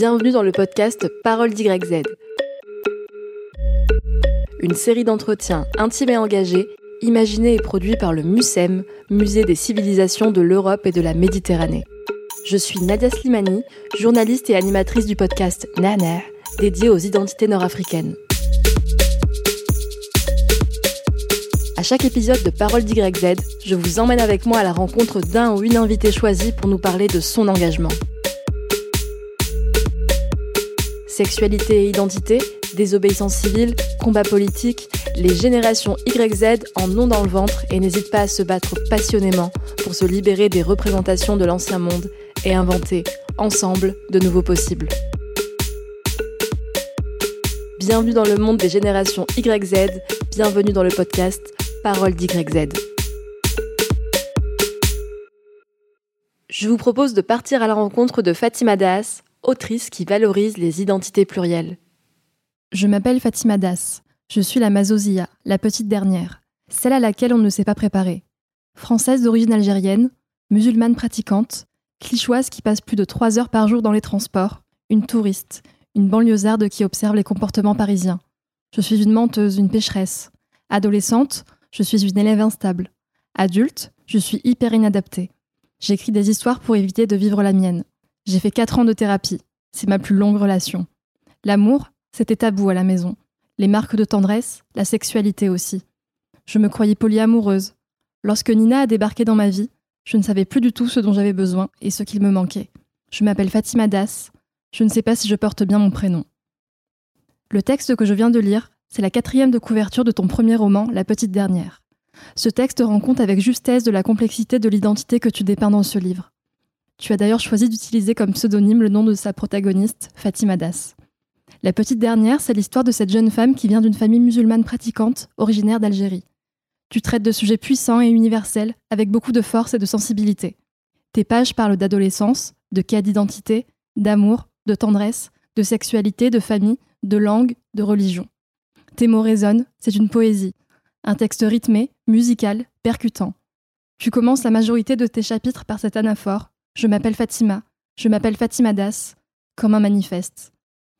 Bienvenue dans le podcast Parole d'YZ. Une série d'entretiens intimes et engagés, imaginés et produits par le MUSEM, Musée des civilisations de l'Europe et de la Méditerranée. Je suis Nadia Slimani, journaliste et animatrice du podcast Nana, dédié aux identités nord-africaines. À chaque épisode de Parole d'YZ, je vous emmène avec moi à la rencontre d'un ou une invitée choisie pour nous parler de son engagement. Sexualité et identité, désobéissance civile, combat politique, les générations YZ en ont dans le ventre et n'hésitent pas à se battre passionnément pour se libérer des représentations de l'ancien monde et inventer, ensemble, de nouveaux possibles. Bienvenue dans le monde des générations YZ, bienvenue dans le podcast Parole d'YZ. Je vous propose de partir à la rencontre de Fatima Das, autrice qui valorise les identités plurielles. Je m'appelle Fatima Das. Je suis la Mazozia, la petite dernière, celle à laquelle on ne s'est pas préparé. Française d'origine algérienne, musulmane pratiquante, clichoise qui passe plus de trois heures par jour dans les transports, une touriste, une banlieusarde qui observe les comportements parisiens. Je suis une menteuse, une pécheresse. Adolescente, je suis une élève instable. Adulte, je suis hyper inadaptée. J'écris des histoires pour éviter de vivre la mienne. J'ai fait 4 ans de thérapie. C'est ma plus longue relation. L'amour, c'était tabou à la maison. Les marques de tendresse, la sexualité aussi. Je me croyais polyamoureuse. Lorsque Nina a débarqué dans ma vie, je ne savais plus du tout ce dont j'avais besoin et ce qu'il me manquait. Je m'appelle Fatima Das. Je ne sais pas si je porte bien mon prénom. Le texte que je viens de lire c'est la quatrième de couverture de ton premier roman, La Petite Dernière. Ce texte rend compte avec justesse de la complexité de l'identité que tu dépeins dans ce livre. Tu as d'ailleurs choisi d'utiliser comme pseudonyme le nom de sa protagoniste, Fatima Das. La Petite Dernière, c'est l'histoire de cette jeune femme qui vient d'une famille musulmane pratiquante, originaire d'Algérie. Tu traites de sujets puissants et universels, avec beaucoup de force et de sensibilité. Tes pages parlent d'adolescence, de cas d'identité, d'amour, de tendresse, de sexualité, de famille, de langue, de religion. Tes mots résonnent, c'est une poésie. Un texte rythmé, musical, percutant. Tu commences la majorité de tes chapitres par cette anaphore. Je m'appelle Fatima, je m'appelle Fatima Das, comme un manifeste.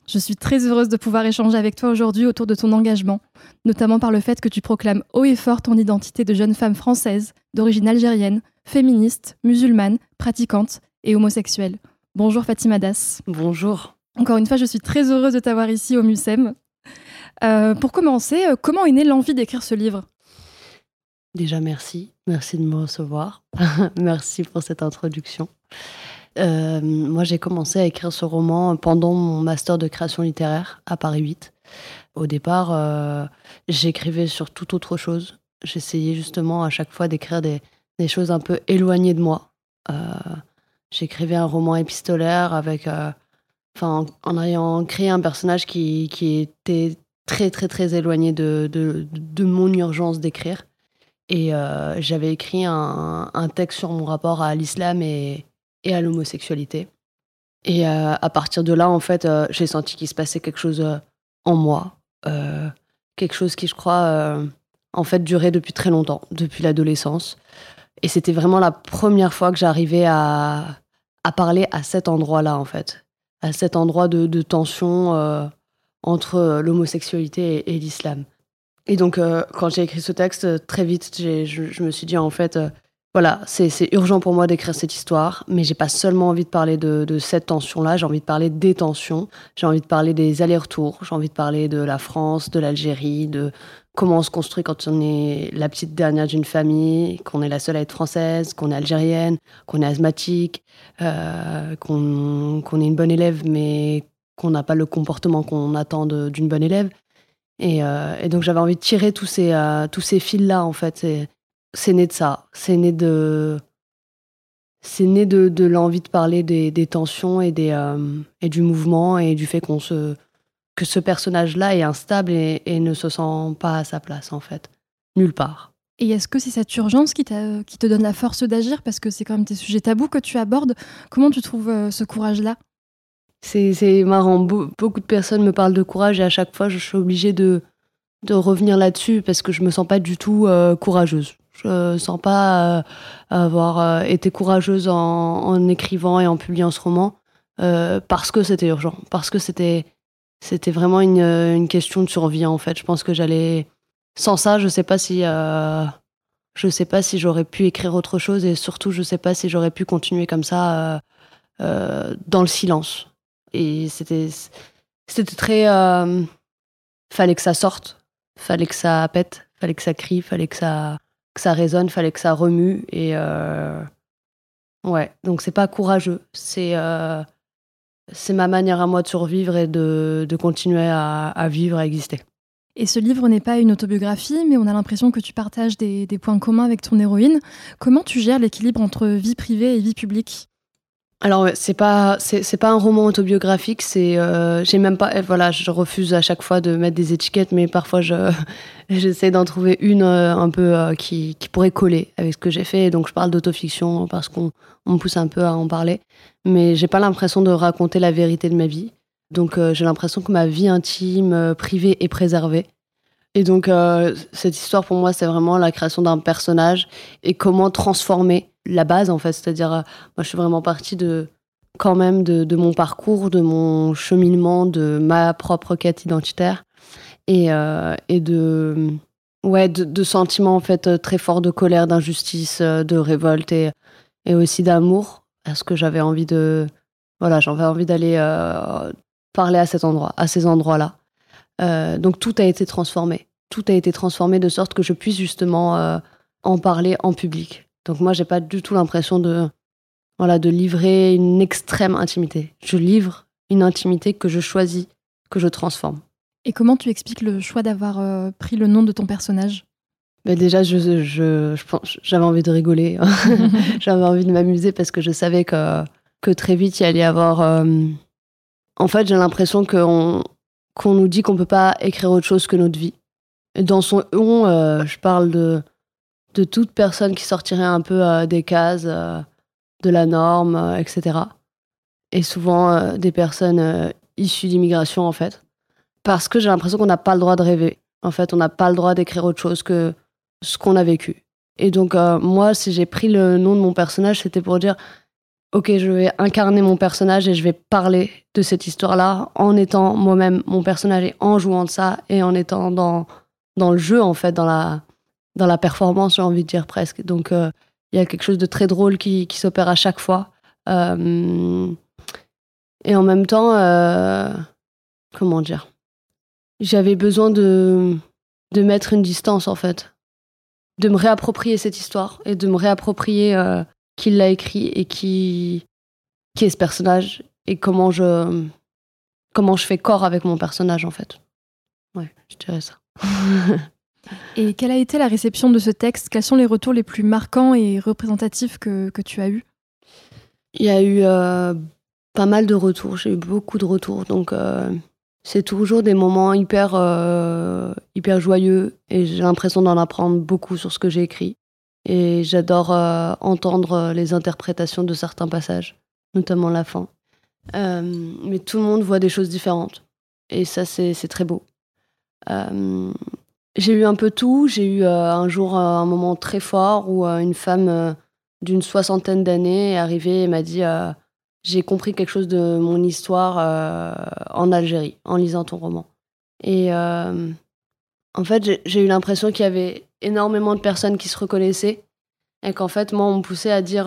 Je suis très heureuse de pouvoir échanger avec toi aujourd'hui autour de ton engagement, notamment par le fait que tu proclames haut et fort ton identité de jeune femme française, d'origine algérienne, féministe, musulmane, pratiquante et homosexuelle. Bonjour Fatima Das. Bonjour. Encore une fois, je suis très heureuse de t'avoir ici au MUSEM. Euh, pour commencer, euh, comment est née l'envie d'écrire ce livre? Déjà, merci. Merci de me recevoir. merci pour cette introduction. Euh, moi, j'ai commencé à écrire ce roman pendant mon master de création littéraire à Paris 8. Au départ, j'écrivais sur toute autre chose. J'essayais justement à chaque fois d'écrire des, choses un peu éloignées de moi. J'écrivais un roman épistolaire avec, en ayant créé un personnage qui, était très très très éloigné de, mon urgence d'écrire. Et euh, j'avais écrit un, texte sur mon rapport à l'islam et, à l'homosexualité. Et euh, à partir de là, en fait, euh, j'ai senti qu'il se passait quelque chose en moi. quelque chose qui, je crois, en fait, durait depuis très longtemps, depuis l'adolescence. Et c'était vraiment la première fois que j'arrivais à, parler à cet endroit-là, en fait. À cet endroit de, tension entre l'homosexualité et, l'islam. Et donc, euh, quand j'ai écrit ce texte, euh, très vite, je, je, me suis dit, en fait, voilà, c'est urgent pour moi d'écrire cette histoire, mais j'ai pas seulement envie de parler de, de cette tension-là, j'ai envie de parler des tensions, j'ai envie de parler des allers-retours, j'ai envie de parler de la France, de l'Algérie, de comment on se construit quand on est la petite dernière d'une famille, qu'on est la seule à être française, qu'on est algérienne, qu'on est asthmatique, euh, qu'on est une bonne élève, mais qu'on n'a pas le comportement qu'on attend d'une bonne élève. Euh, et, donc j'avais envie de tirer tous ces, euh, tous ces fils-là, en fait. C'est né de ça. C'est né de. C'est né de, l'envie de parler des, tensions et, des, euh, et du mouvement et du fait qu'on se, que ce personnage-là est instable et, et, ne se sent pas à sa place, en fait. Nulle part. Et est-ce que c'est cette urgence qui, qui te donne la force d'agir? Parce que c'est quand même tes sujets tabous que tu abordes. Comment tu trouves ce courage-là? C'est marrant. Beaucoup de personnes me parlent de courage et à chaque fois, je suis obligée de, revenir là-dessus parce que je me sens pas du tout euh, courageuse. Je sens pas euh, avoir euh, été courageuse en, écrivant et en publiant ce roman. parce que c'était urgent, parce que c'était c'était vraiment une, une, question de survie en fait. Je pense que j'allais sans ça, je sais pas si je sais pas si j'aurais pu écrire autre chose et surtout je sais pas si j'aurais pu continuer comme ça dans le silence. Et c'était c'était très fallait que ça sorte, fallait que ça pète, fallait que ça crie, fallait que ça ça résonne, fallait que ça remue et Ouais, donc c'est pas courageux, c'est euh, c'est ma manière à moi de survivre et de, de continuer à, à, vivre, à exister. Et ce livre n'est pas une autobiographie, mais on a l'impression que tu partages des, points communs avec ton héroïne. Comment tu gères l'équilibre entre vie privée et vie publique? Alors c'est pas c'est pas un roman autobiographique, c'est euh, j'ai même pas voilà je refuse à chaque fois de mettre des étiquettes, mais parfois je j'essaie d'en trouver une euh, un peu euh, qui, qui pourrait coller avec ce que j'ai fait. donc je parle d'autofiction parce qu'on on me pousse un peu à en parler, mais j'ai pas l'impression de raconter la vérité de ma vie. Donc j'ai l'impression que ma vie intime, privée est préservée. Et donc cette histoire pour moi c'est vraiment la création d'un personnage et comment transformer la base en fait. C'est-à-dire, euh, moi je suis vraiment partie de quand même de, mon parcours, de mon cheminement, de ma propre quête identitaire et, euh, et de ouais de, sentiments en fait euh, très forts de colère, d'injustice, de révolte et, et aussi d'amour parce que j'avais envie de voilà j'avais envie d'aller parler à cet endroit, à ces endroits-là. donc tout a été transformé, tout a été transformé de sorte que je puisse justement en parler en public. Donc moi, j'ai pas du tout l'impression de, voilà, de livrer une extrême intimité. Je livre une intimité que je choisis, que je transforme. Et comment tu expliques le choix d'avoir euh, pris le nom de ton personnage? Ben Déjà, je, je, j'avais envie de rigoler, j'avais envie de m'amuser parce que je savais que, que très vite, il allait y avoir... Euh, en fait, j'ai l'impression qu'on, qu'on nous dit qu'on peut pas écrire autre chose que notre vie. Et dans son on, euh, je parle de de toute personne qui sortirait un peu euh, des cases euh, de la norme, euh, etc. Et souvent des personnes issues d'immigration, en fait. Parce que j'ai l'impression qu'on n'a pas le droit de rêver. En fait, on n'a pas le droit d'écrire autre chose que ce qu'on a vécu. Et donc, moi, si j'ai pris le nom de mon personnage, c'était pour dire Ok, je vais incarner mon personnage et je vais parler de cette histoire-là en étant moi-même mon personnage et en jouant de ça et en étant dans, dans le jeu, en fait, dans la, dans la performance, j'ai envie de dire presque. Donc, euh, il y a quelque chose de très drôle qui, s'opère à chaque fois. Euh, et en même temps, euh, comment dire? J'avais besoin de, de mettre une distance, en fait. De me réapproprier cette histoire et de me réapproprier qui l'a écrit et qui, qui est ce personnage et comment je, comment je fais corps avec mon personnage, en fait. Ouais, je dirais ça. Et quelle a été la réception de ce texte? Quels sont les retours les plus marquants et représentatifs que, que tu as eus? Il y a eu euh, pas mal de retours, j'ai eu beaucoup de retours, donc euh, c'est toujours des moments hyper, euh, hyper joyeux et j'ai l'impression d'en apprendre beaucoup sur ce que j'ai écrit. Et j'adore entendre les interprétations de certains passages, notamment la fin. mais tout le monde voit des choses différentes. Et ça, c'est très beau. J'ai eu un peu tout. J'ai eu euh, un jour euh, un moment très fort où euh, une femme d'une soixantaine d'années est arrivée et m'a dit J'ai compris quelque chose de mon histoire en Algérie en lisant ton roman. Et en fait, j'ai eu l'impression qu'il y avait énormément de personnes qui se reconnaissaient et qu'en fait, moi, on me poussait à dire.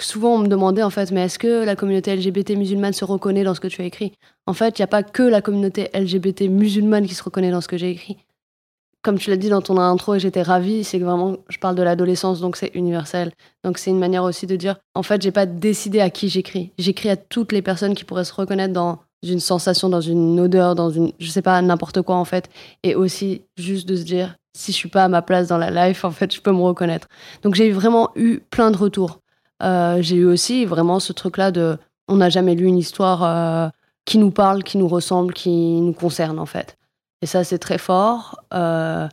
souvent, on me demandait en fait, mais est-ce que la communauté LGBT musulmane se reconnaît dans ce que tu as écrit? En fait, il n'y a pas que la communauté LGBT musulmane qui se reconnaît dans ce que j'ai écrit comme tu l'as dit dans ton intro et j'étais ravie, c'est que vraiment je parle de l'adolescence donc c'est universel. Donc c'est une manière aussi de dire en fait, j'ai pas décidé à qui j'écris. J'écris à toutes les personnes qui pourraient se reconnaître dans une sensation, dans une odeur, dans une je sais pas n'importe quoi en fait et aussi juste de se dire si je suis pas à ma place dans la life, en fait, je peux me reconnaître. Donc j'ai vraiment eu plein de retours. Euh, j'ai eu aussi vraiment ce truc-là de on n'a jamais lu une histoire euh, qui nous parle, qui nous ressemble, qui nous concerne en fait. Et ça, c'est très fort. Euh,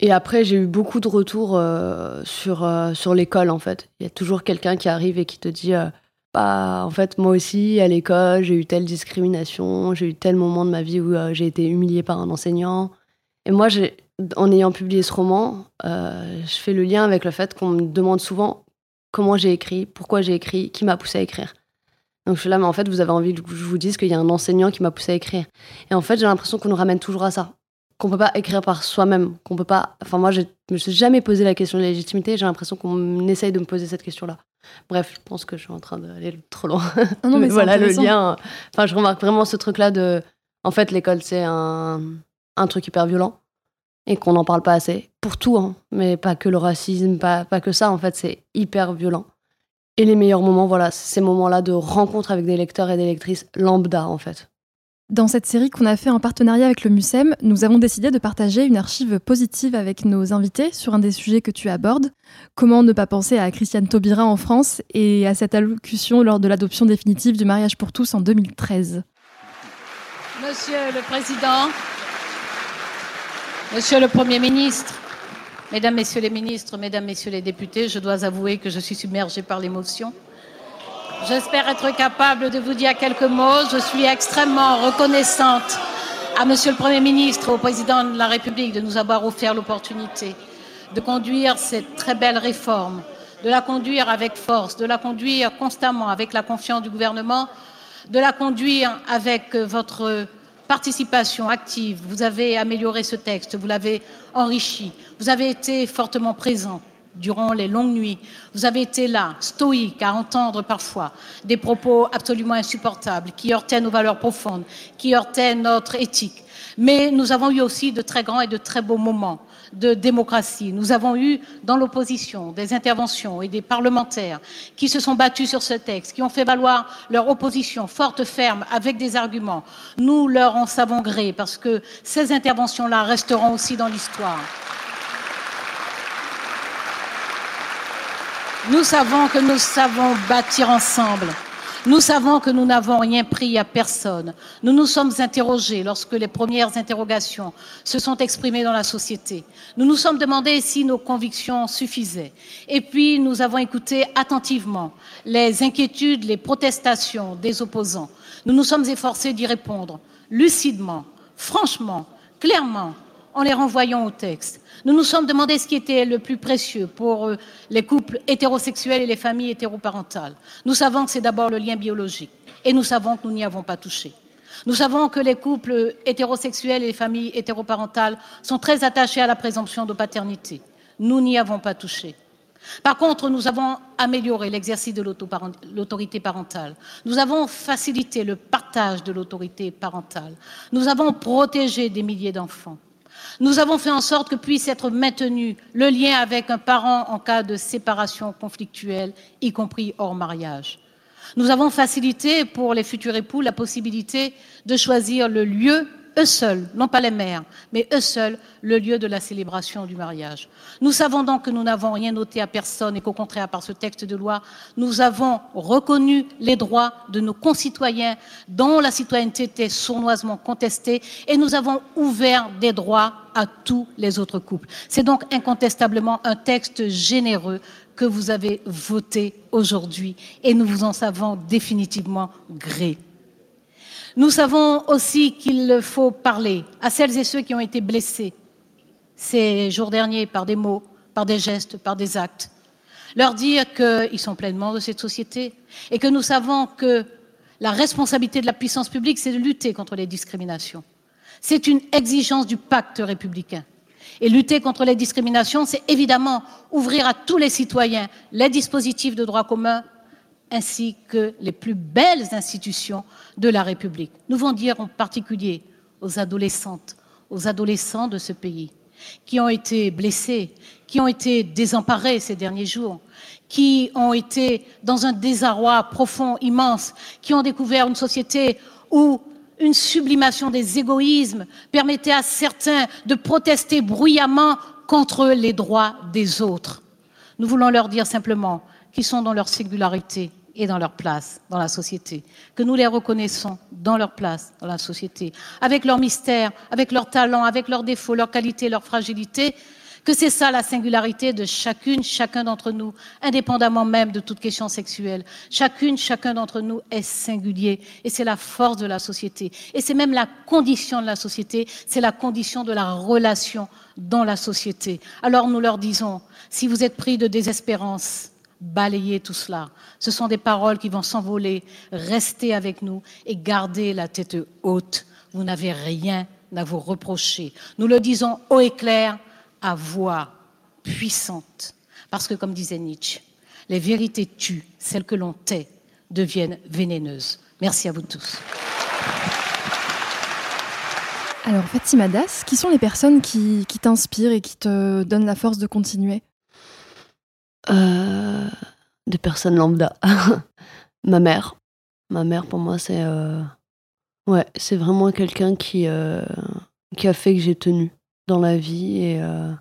et après, j'ai eu beaucoup de retours euh, sur, euh, sur l'école, en fait. Il y a toujours quelqu'un qui arrive et qui te dit bah, en fait, moi aussi, à l'école, j'ai eu telle discrimination, j'ai eu tel moment de ma vie où j'ai été humiliée par un enseignant. Et moi, en ayant publié ce roman, je fais le lien avec le fait qu'on me demande souvent comment j'ai écrit, pourquoi j'ai écrit, qui m'a poussé à écrire. Donc je suis là, mais en fait, vous avez envie que je vous dise qu'il y a un enseignant qui m'a poussé à écrire. Et en fait, j'ai l'impression qu'on nous ramène toujours à ça. Qu'on peut pas écrire par soi-même. Qu'on peut pas. Enfin, moi, je me suis jamais posé la question de la légitimité. J'ai l'impression qu'on essaye de me poser cette question-là. Bref, je pense que je suis en train d'aller trop loin. Non, mais voilà le lien. Enfin, je remarque vraiment ce truc-là de. En fait, l'école, c'est un, un truc hyper violent et qu'on n'en parle pas assez. Pour tout, hein. mais pas que le racisme, pas, pas que ça. En fait, c'est hyper violent. Et les meilleurs moments, voilà, c'est ces moments-là de rencontre avec des lecteurs et des lectrices lambda, en fait. Dans cette série qu'on a fait en partenariat avec le MUSEM, nous avons décidé de partager une archive positive avec nos invités sur un des sujets que tu abordes. Comment ne pas penser à Christiane Taubira en France et à cette allocution lors de l'adoption définitive du mariage pour tous en 2013. Monsieur le Président, Monsieur le Premier ministre, Mesdames, Messieurs les ministres, Mesdames, Messieurs les députés, je dois avouer que je suis submergée par l'émotion. J'espère être capable de vous dire quelques mots. Je suis extrêmement reconnaissante à Monsieur le Premier ministre, au Président de la République de nous avoir offert l'opportunité de conduire cette très belle réforme, de la conduire avec force, de la conduire constamment avec la confiance du gouvernement, de la conduire avec votre participation active. Vous avez amélioré ce texte, vous l'avez enrichi, vous avez été fortement présent durant les longues nuits. Vous avez été là, stoïque, à entendre parfois des propos absolument insupportables qui heurtaient nos valeurs profondes, qui heurtaient notre éthique. Mais nous avons eu aussi de très grands et de très beaux moments de démocratie. Nous avons eu dans l'opposition des interventions et des parlementaires qui se sont battus sur ce texte, qui ont fait valoir leur opposition forte, ferme, avec des arguments. Nous leur en savons gré parce que ces interventions-là resteront aussi dans l'histoire. Nous savons que nous savons bâtir ensemble nous savons que nous n'avons rien pris à personne. Nous nous sommes interrogés lorsque les premières interrogations se sont exprimées dans la société. Nous nous sommes demandé si nos convictions suffisaient. Et puis, nous avons écouté attentivement les inquiétudes, les protestations des opposants. Nous nous sommes efforcés d'y répondre lucidement, franchement, clairement, en les renvoyant au texte. Nous nous sommes demandé ce qui était le plus précieux pour euh, les couples hétérosexuels et les familles hétéroparentales. Nous savons que c'est d'abord le lien biologique et nous savons que nous n'y avons pas touché. Nous savons que les couples hétérosexuels et les familles hétéroparentales sont très attachés à la présomption de paternité. Nous n'y avons pas touché. Par contre, nous avons amélioré l'exercice de l'autorité parentale. Nous avons facilité le partage de l'autorité parentale. Nous avons protégé des milliers d'enfants. Nous avons fait en sorte que puisse être maintenu le lien avec un parent en cas de séparation conflictuelle, y compris hors mariage. Nous avons facilité pour les futurs époux la possibilité de choisir le lieu eux seuls, non pas les mères, mais eux seuls, le lieu de la célébration du mariage. Nous savons donc que nous n'avons rien noté à personne et qu'au contraire, par ce texte de loi, nous avons reconnu les droits de nos concitoyens dont la citoyenneté était sournoisement contestée et nous avons ouvert des droits à tous les autres couples. C'est donc incontestablement un texte généreux que vous avez voté aujourd'hui et nous vous en savons définitivement gré. Nous savons aussi qu'il faut parler à celles et ceux qui ont été blessés ces jours derniers par des mots, par des gestes, par des actes. Leur dire qu'ils sont pleinement de cette société et que nous savons que la responsabilité de la puissance publique, c'est de lutter contre les discriminations. C'est une exigence du pacte républicain. Et lutter contre les discriminations, c'est évidemment ouvrir à tous les citoyens les dispositifs de droit commun ainsi que les plus belles institutions de la République. Nous voulons dire en particulier aux adolescentes, aux adolescents de ce pays, qui ont été blessés, qui ont été désemparés ces derniers jours, qui ont été dans un désarroi profond, immense, qui ont découvert une société où une sublimation des égoïsmes permettait à certains de protester bruyamment contre les droits des autres. Nous voulons leur dire simplement qu'ils sont dans leur singularité, et dans leur place dans la société, que nous les reconnaissons dans leur place dans la société, avec leur mystère, avec leurs talents, avec leurs défauts, leurs qualités, leurs fragilités, que c'est ça la singularité de chacune, chacun d'entre nous, indépendamment même de toute question sexuelle. Chacune, chacun d'entre nous est singulier et c'est la force de la société. Et c'est même la condition de la société, c'est la condition de la relation dans la société. Alors nous leur disons, si vous êtes pris de désespérance, balayer tout cela. Ce sont des paroles qui vont s'envoler, rester avec nous et garder la tête haute. Vous n'avez rien à vous reprocher. Nous le disons haut et clair, à voix puissante. Parce que, comme disait Nietzsche, les vérités tuent, celles que l'on tait deviennent vénéneuses. Merci à vous tous. Alors, Fatima Das, qui sont les personnes qui t'inspirent et qui te donnent la force de continuer? Euh, Des personnes lambda. Ma mère. Ma mère, pour moi, c'est. Euh, ouais, c'est vraiment quelqu'un qui, euh, qui a fait que j'ai tenu dans la vie et euh,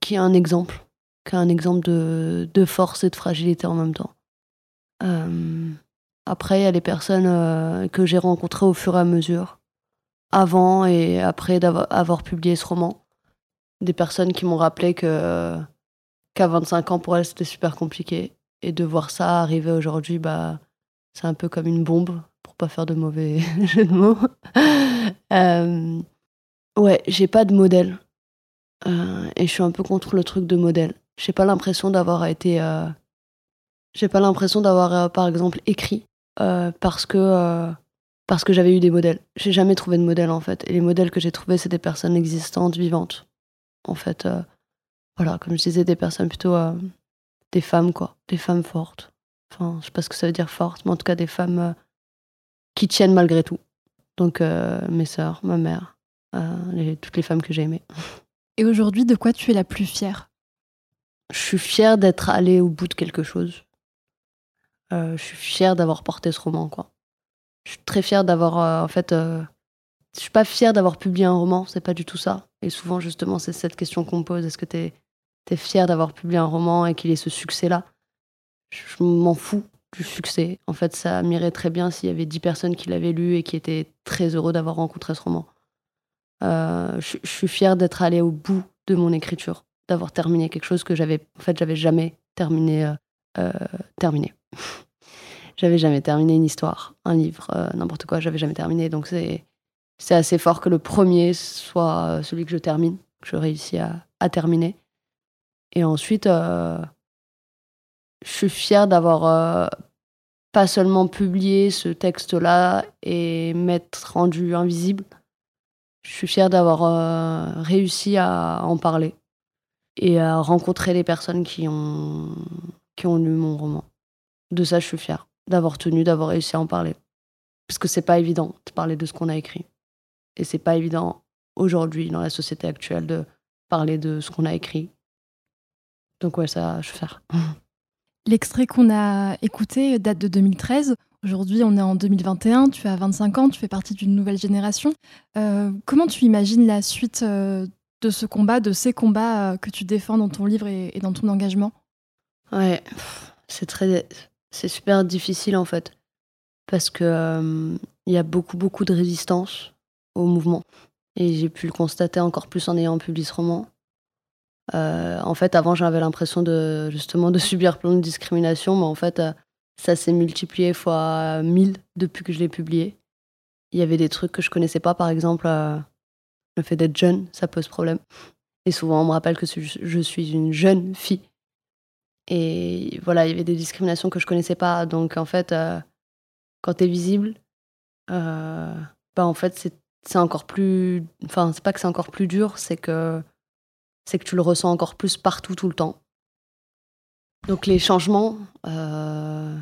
qui est un exemple. Qui a un exemple de, de force et de fragilité en même temps. après, il y a les personnes que j'ai rencontrées au fur et à mesure avant et après d'avoir publié ce roman. Des personnes qui m'ont rappelé que qu'à 25 ans pour elles c'était super compliqué et de voir ça arriver aujourd'hui bah c'est un peu comme une bombe pour pas faire de mauvais jeux de mots. euh, ouais, j'ai pas de modèle euh, et je suis un peu contre le truc de modèle. J'ai pas l'impression d'avoir été euh, j'ai pas l'impression d'avoir euh, par exemple écrit parce que parce que j'avais eu des modèles. J'ai jamais trouvé de modèle en fait. Et les modèles que j'ai trouvés, c'est des personnes existantes, vivantes. En fait, voilà, comme je disais, des personnes plutôt. Euh, des femmes, quoi. Des femmes fortes. Enfin, je sais pas ce que ça veut dire fortes, mais en tout cas des femmes euh, qui tiennent malgré tout. Donc, mes sœurs, ma mère, toutes les femmes que j'ai aimées. Et aujourd'hui, de quoi tu es la plus fière? Je suis fière d'être allée au bout de quelque chose. je suis fière d'avoir porté ce roman, quoi je suis très fière d'avoir, euh, en fait, euh, je suis pas fière d'avoir publié un roman, c'est pas du tout ça. Et souvent, justement, c'est cette question qu'on pose est-ce que tu es, fière d'avoir publié un roman et qu'il ait ce succès-là? Je m'en fous du succès. En fait, ça m'irait très bien s'il y avait dix personnes qui l'avaient lu et qui étaient très heureux d'avoir rencontré ce roman. Euh, je, suis fière d'être allée au bout de mon écriture, d'avoir terminé quelque chose que j'avais, en fait, j'avais jamais terminé. terminé. j'avais jamais terminé une histoire, un livre, euh, n'importe quoi, j'avais jamais terminé. Donc c'est c'est assez fort que le premier soit celui que je termine, que je réussis à terminer. Et ensuite, euh, je suis fière d'avoir euh, pas seulement publié ce texte-là et m'être rendu invisible. Je suis fière d'avoir réussi à en parler et à rencontrer les personnes qui ont, qui ont lu mon roman. De ça, je suis fière d'avoir tenu, d'avoir réussi à en parler. Parce que c'est pas évident de parler de ce qu'on a écrit. Et c'est pas évident aujourd'hui, dans la société actuelle, de parler de ce qu'on a écrit. Donc ouais, ça, je vais faire. L'extrait qu'on a écouté date de 2013. Aujourd'hui, on est en 2021, tu as 25 ans, tu fais partie d'une nouvelle génération. Euh, comment tu imagines la suite euh, de ce combat, de ces combats euh, que tu défends dans ton livre et, et dans ton engagement? Ouais, c'est très, c'est super difficile en fait. Parce que il y a beaucoup, beaucoup de résistance au mouvement. Et j'ai pu le constater encore plus en ayant publié ce roman. Euh, en fait, avant, j'avais l'impression de justement de subir plein de discriminations, mais en fait, euh, ça s'est multiplié fois mille depuis que je l'ai publié. Il y avait des trucs que je connaissais pas, par exemple, le fait d'être jeune, ça pose problème. Et souvent, on me rappelle que je suis une jeune fille. Et voilà, il y avait des discriminations que je connaissais pas. Donc en fait, euh, quand tu es visible, euh, bah en fait, c'est encore plus. Enfin, c'est pas que c'est encore plus dur, c'est que, c'est que tu le ressens encore plus partout, tout le temps. Donc les changements, euh,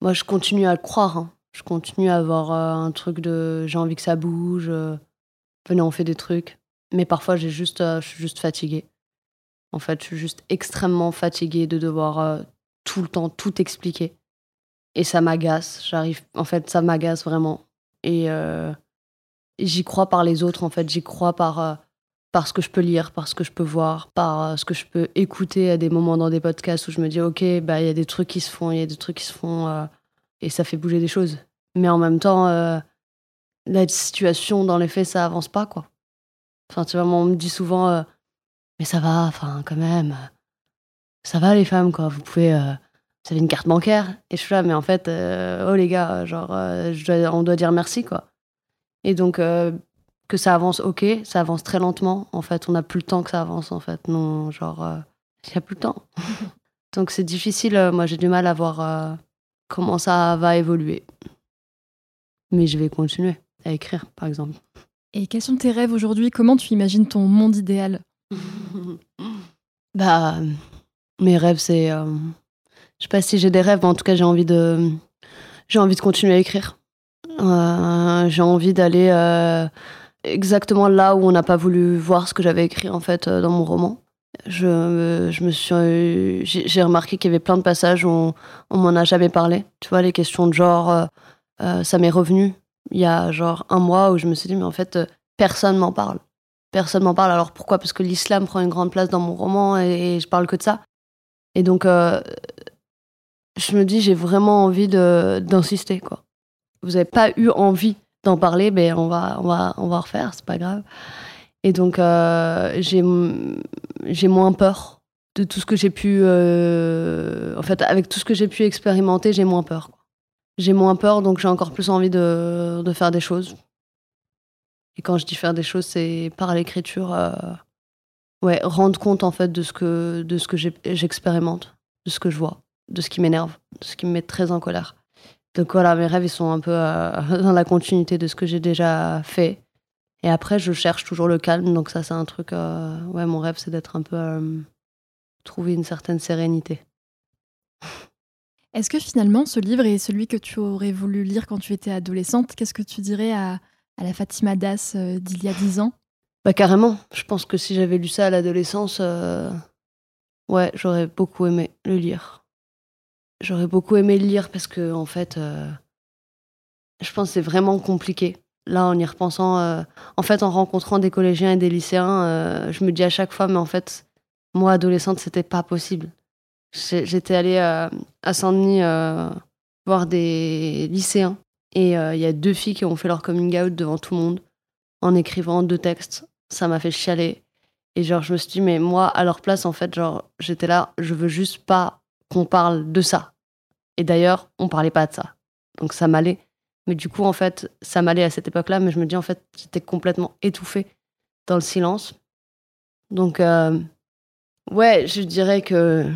moi je continue à le croire. Hein. Je continue à avoir un truc de j'ai envie que ça bouge, venez, on fait des trucs. Mais parfois, j'ai juste, je suis juste fatiguée. En fait, je suis juste extrêmement fatiguée de devoir euh, tout le temps tout expliquer. Et ça m'agace. J'arrive. En fait, ça m'agace vraiment. Et euh, j'y crois par les autres. En fait, j'y crois par euh, par ce que je peux lire, par ce que je peux voir, par ce que je peux écouter à des moments dans des podcasts où je me dis ok, bah il y a des trucs qui se font, il y a des trucs qui se font et ça fait bouger des choses. Mais en même temps, la situation dans les faits, ça avance pas quoi. Enfin, tu vois, on me dit souvent mais ça va, enfin, quand même. Ça va, les femmes, quoi. Vous pouvez. Euh, vous avez une carte bancaire. Et je suis là, mais en fait, euh, oh les gars, genre, euh, on doit dire merci, quoi. Et donc, que ça avance, ok, ça avance très lentement. En fait, on n'a plus le temps que ça avance, en fait. Non, genre, il n'y a plus le temps. Donc c'est difficile, moi j'ai du mal à voir comment ça va évoluer. Mais je vais continuer à écrire, par exemple. Et quels sont tes rêves aujourd'hui? Comment tu imagines ton monde idéal? Bah, mes rêves, c'est. Euh, je sais pas si j'ai des rêves, mais en tout cas, j'ai envie de. J'ai envie de continuer à écrire. Euh, j'ai envie d'aller euh, exactement là où on n'a pas voulu voir ce que j'avais écrit en fait dans mon roman. Je, je me suis, j'ai remarqué qu'il y avait plein de passages où on, on m'en a jamais parlé. Tu vois, les questions de genre, ça m'est revenu il y a genre un mois où je me suis dit, mais en fait, personne m'en parle personne m'en parle. Alors pourquoi? Parce que l'islam prend une grande place dans mon roman et, je parle que de ça. Et donc, euh, je me dis, j'ai vraiment envie d'insister. quoi. Vous n'avez pas eu envie d'en parler, ben on va, on va, on va refaire, c'est pas grave. Et donc, euh, j'ai moins peur de tout ce que j'ai pu. Euh, en fait, avec tout ce que j'ai pu expérimenter, j'ai moins peur. J'ai moins peur, donc j'ai encore plus envie de, faire des choses. Et quand je dis faire des choses, c'est par l'écriture, euh, ouais, rendre compte en fait de ce que, de ce que j'expérimente, de ce que je vois, de ce qui m'énerve, de ce qui me met très en colère. Donc voilà, mes rêves, ils sont un peu euh, dans la continuité de ce que j'ai déjà fait. Et après, je cherche toujours le calme. Donc ça, c'est un truc. Euh, ouais, mon rêve, c'est d'être un peu. trouver une certaine sérénité. Est-ce que finalement, ce livre est celui que tu aurais voulu lire quand tu étais adolescente? Qu'est-ce que tu dirais à, à la Fatima Das euh, d'il y a dix ans? Bah carrément. Je pense que si j'avais lu ça à l'adolescence, euh, ouais, j'aurais beaucoup aimé le lire. J'aurais beaucoup aimé le lire parce que en fait, euh, je pense que c'est vraiment compliqué. Là, en y repensant, en fait, en rencontrant des collégiens et des lycéens, je me dis à chaque fois, mais en fait, moi, adolescente, c'était pas possible. J'étais allée à Saint-Denis voir des lycéens et euh, il y a deux filles qui ont fait leur coming out devant tout le monde en écrivant deux textes. Ça m'a fait chialer. Et genre, je me suis dit, mais moi, à leur place, en fait, genre, j'étais là, je veux juste pas qu'on parle de ça. Et d'ailleurs, on parlait pas de ça. Donc ça m'allait. Mais du coup, en fait, ça m'allait à cette époque-là, mais je me dis, en fait, j'étais complètement étouffée dans le silence. Donc, euh, ouais, je dirais que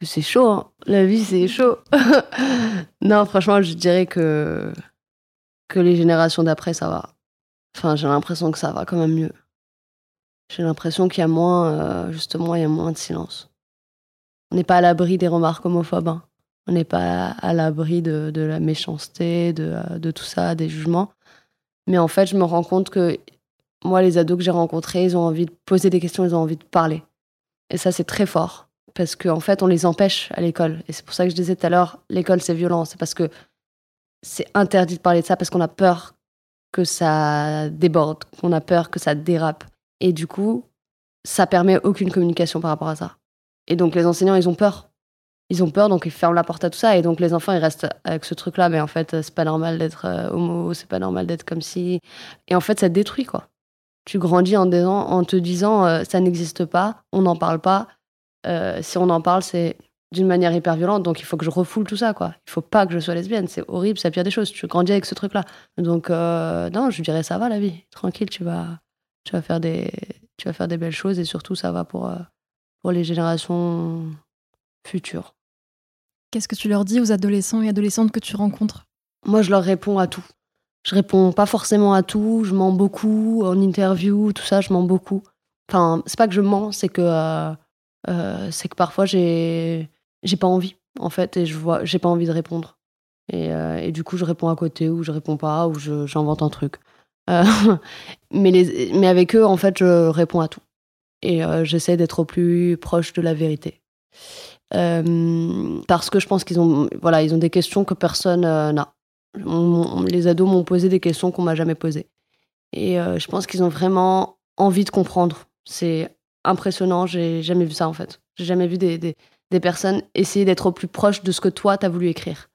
c'est chaud, hein. la vie c'est chaud. non, franchement, je dirais que, que les générations d'après, ça va. Enfin, j'ai l'impression que ça va quand même mieux. J'ai l'impression qu'il y a moins, euh, justement, il y a moins de silence. On n'est pas à l'abri des remarques homophobes. Hein. On n'est pas à l'abri de, la méchanceté, de, de tout ça, des jugements. Mais en fait, je me rends compte que moi, les ados que j'ai rencontrés, ils ont envie de poser des questions, ils ont envie de parler. Et ça, c'est très fort parce qu'en en fait, on les empêche à l'école. Et c'est pour ça que je disais tout à l'heure, l'école, c'est violent. C'est parce que c'est interdit de parler de ça, parce qu'on a peur que ça déborde, qu'on a peur que ça dérape. Et du coup, ça permet aucune communication par rapport à ça. Et donc, les enseignants, ils ont peur. Ils ont peur, donc ils ferment la porte à tout ça. Et donc, les enfants, ils restent avec ce truc-là. Mais en fait, c'est pas normal d'être euh, homo, c'est pas normal d'être comme si. Et en fait, ça te détruit, quoi. Tu grandis en, te disant, euh, ça n'existe pas, on n'en parle pas, euh, si on en parle, c'est d'une manière hyper violente, donc il faut que je refoule tout ça, quoi. Il faut pas que je sois lesbienne, c'est horrible, c'est la pire des choses. Tu grandis avec ce truc-là. Donc, euh, non, je dirais ça va la vie, tranquille, tu vas, tu vas, faire, des, tu vas faire des belles choses et surtout ça va pour, euh, pour les générations futures. Qu'est-ce que tu leur dis aux adolescents et adolescentes que tu rencontres? Moi, je leur réponds à tout. Je réponds pas forcément à tout, je mens beaucoup en interview, tout ça, je mens beaucoup. Enfin, c'est pas que je mens, c'est que euh, c'est que parfois j'ai j'ai pas envie en fait et je vois j'ai pas envie de répondre et, euh, et, du coup je réponds à côté ou je réponds pas ou j'invente un truc euh, mais les, mais avec eux en fait je réponds à tout et j'essaie d'être au plus proche de la vérité parce que je pense qu'ils ont voilà ont des questions que personne n'a les ados m'ont posé des questions qu'on m'a jamais posées et je pense qu'ils ont vraiment envie de comprendre c'est impressionnant. J'ai jamais vu ça en fait. J'ai jamais vu des, des, personnes essayer d'être au plus proche de ce que toi t'as voulu écrire.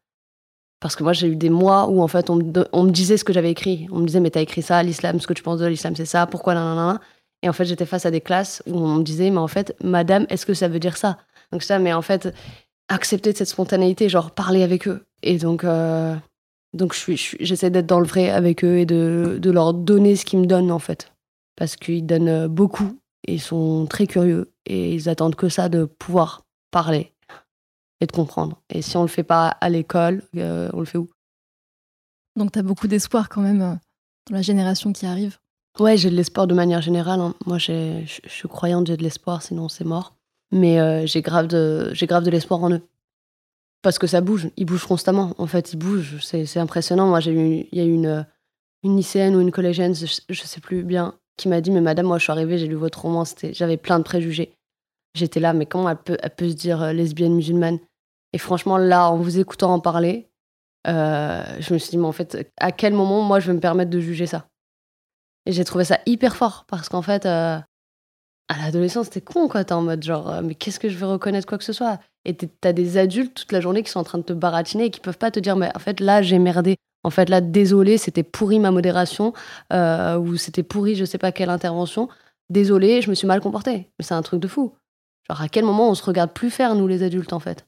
Parce que moi j'ai eu des mois où en fait on me, disait ce que j'avais écrit. On me disait mais t'as écrit ça, l'islam, ce que tu penses de l'islam c'est ça, pourquoi nan, Et en fait j'étais face à des classes où on me disait mais en fait madame est-ce que ça veut dire ça? Donc ça mais en fait accepter cette spontanéité, genre parler avec eux. Et donc euh, donc j'essaie d'être dans le vrai avec eux et de, de leur donner ce qu'ils me donnent en fait. Parce qu'ils donnent beaucoup ils sont très curieux et ils attendent que ça de pouvoir parler. et de comprendre. Et si on le fait pas à l'école, on le fait où? Donc tu as beaucoup d'espoir quand même dans la génération qui arrive. Ouais, j'ai de l'espoir de manière générale. Hein. Moi, je suis croyante, j'ai de l'espoir, sinon c'est mort. Mais j'ai grave de, grave de l'espoir en eux. Parce que ça bouge, ils bougent constamment. En fait, ils bougent, c'est impressionnant. Moi, il y a eu une, une lycéenne ou une collégienne, je, je sais plus bien, qui m'a dit Mais madame, moi, je suis arrivée, j'ai lu votre roman, j'avais plein de préjugés. J'étais là, mais comment elle peut, elle peut se dire euh, lesbienne musulmane? Et franchement, là, en vous écoutant en parler, euh, je me suis dit Mais en fait, à quel moment, moi, je vais me permettre de juger ça? Et j'ai trouvé ça hyper fort, parce qu'en fait, euh, à l'adolescence, c'était con, quoi. T'es en mode genre, mais qu'est-ce que je vais reconnaître quoi que ce soit? Et t'as des adultes toute la journée qui sont en train de te baratiner et qui peuvent pas te dire, mais en fait, là, j'ai merdé. En fait, là, désolé, c'était pourri ma modération, euh, ou c'était pourri je sais pas quelle intervention. Désolé, je me suis mal comportée. Mais c'est un truc de fou. Genre, à quel moment on se regarde plus faire, nous, les adultes, en fait?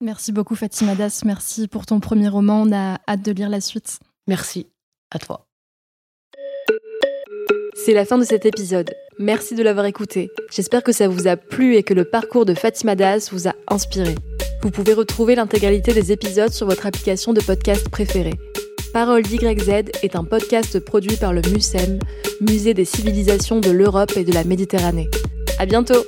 Merci beaucoup, Fatima Das. Merci pour ton premier roman. On a hâte de lire la suite. Merci. À toi. C'est la fin de cet épisode. Merci de l'avoir écouté. J'espère que ça vous a plu et que le parcours de Fatima Das vous a inspiré. Vous pouvez retrouver l'intégralité des épisodes sur votre application de podcast préférée. Parole d'YZ est un podcast produit par le MUSEM, Musée des civilisations de l'Europe et de la Méditerranée. À bientôt!